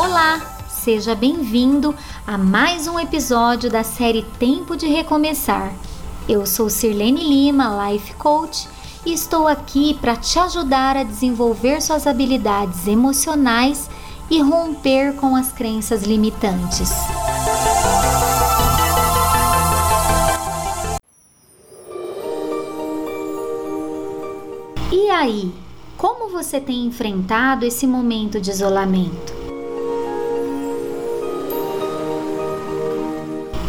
Olá, seja bem-vindo a mais um episódio da série Tempo de Recomeçar. Eu sou Sirlene Lima, Life Coach, e estou aqui para te ajudar a desenvolver suas habilidades emocionais e romper com as crenças limitantes. E aí, como você tem enfrentado esse momento de isolamento?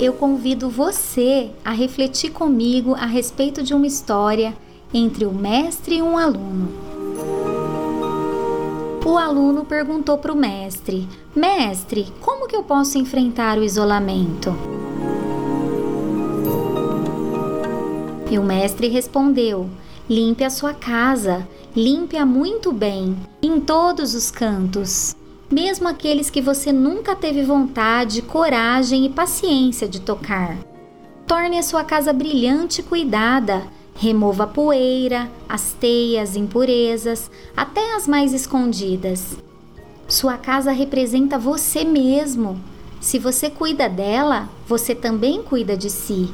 Eu convido você a refletir comigo a respeito de uma história entre o mestre e um aluno. O aluno perguntou para o mestre: Mestre, como que eu posso enfrentar o isolamento? E o mestre respondeu: Limpe a sua casa, limpe-a muito bem, em todos os cantos, mesmo aqueles que você nunca teve vontade, coragem e paciência de tocar. Torne a sua casa brilhante e cuidada. Remova a poeira, as teias, impurezas, até as mais escondidas. Sua casa representa você mesmo. Se você cuida dela, você também cuida de si.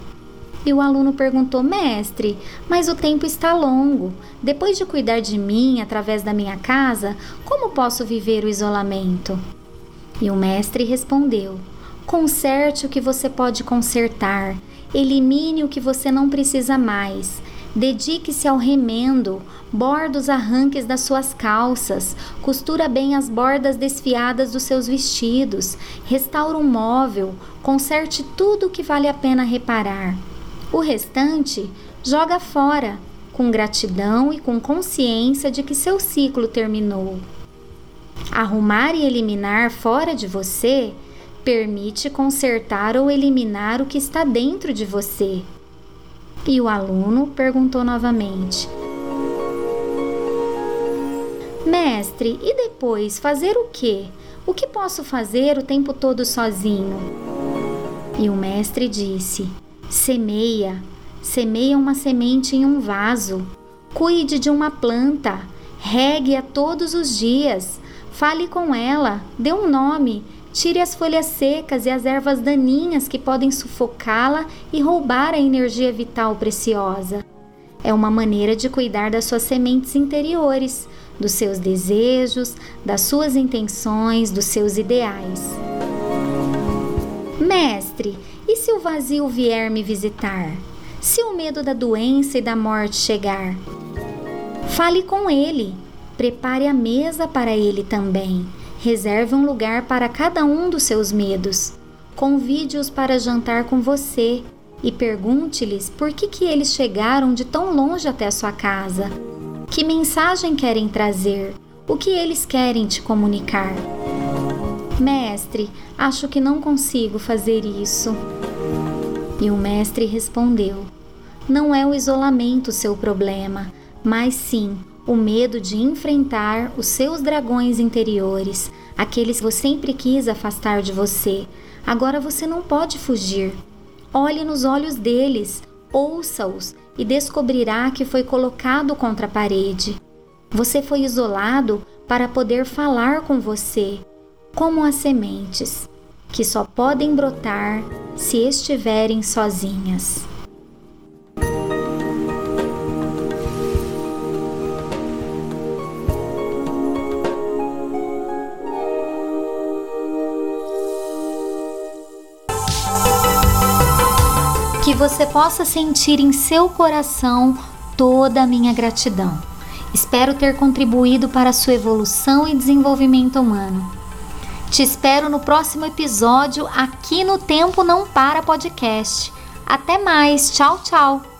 E o aluno perguntou: Mestre, mas o tempo está longo. Depois de cuidar de mim através da minha casa, como posso viver o isolamento? E o mestre respondeu: Conserte o que você pode consertar, elimine o que você não precisa mais. Dedique-se ao remendo, borda os arranques das suas calças, costura bem as bordas desfiadas dos seus vestidos, restaura um móvel, conserte tudo o que vale a pena reparar. O restante joga fora, com gratidão e com consciência de que seu ciclo terminou. Arrumar e eliminar fora de você permite consertar ou eliminar o que está dentro de você. E o aluno perguntou novamente: Mestre, e depois fazer o quê? O que posso fazer o tempo todo sozinho? E o mestre disse: Semeia, semeia uma semente em um vaso. Cuide de uma planta, regue-a todos os dias. Fale com ela, dê um nome, tire as folhas secas e as ervas daninhas que podem sufocá-la e roubar a energia vital preciosa. É uma maneira de cuidar das suas sementes interiores, dos seus desejos, das suas intenções, dos seus ideais. Mestre, e se o vazio vier me visitar? Se o medo da doença e da morte chegar? Fale com ele. Prepare a mesa para ele também. Reserve um lugar para cada um dos seus medos. Convide-os para jantar com você e pergunte-lhes por que, que eles chegaram de tão longe até a sua casa. Que mensagem querem trazer? O que eles querem te comunicar? Mestre, acho que não consigo fazer isso. E o mestre respondeu: Não é o isolamento seu problema, mas sim o medo de enfrentar os seus dragões interiores, aqueles que você sempre quis afastar de você. Agora você não pode fugir. Olhe nos olhos deles, ouça-os e descobrirá que foi colocado contra a parede. Você foi isolado para poder falar com você como as sementes, que só podem brotar se estiverem sozinhas. Que você possa sentir em seu coração toda a minha gratidão. Espero ter contribuído para a sua evolução e desenvolvimento humano. Te espero no próximo episódio aqui no Tempo Não Para Podcast. Até mais, tchau, tchau!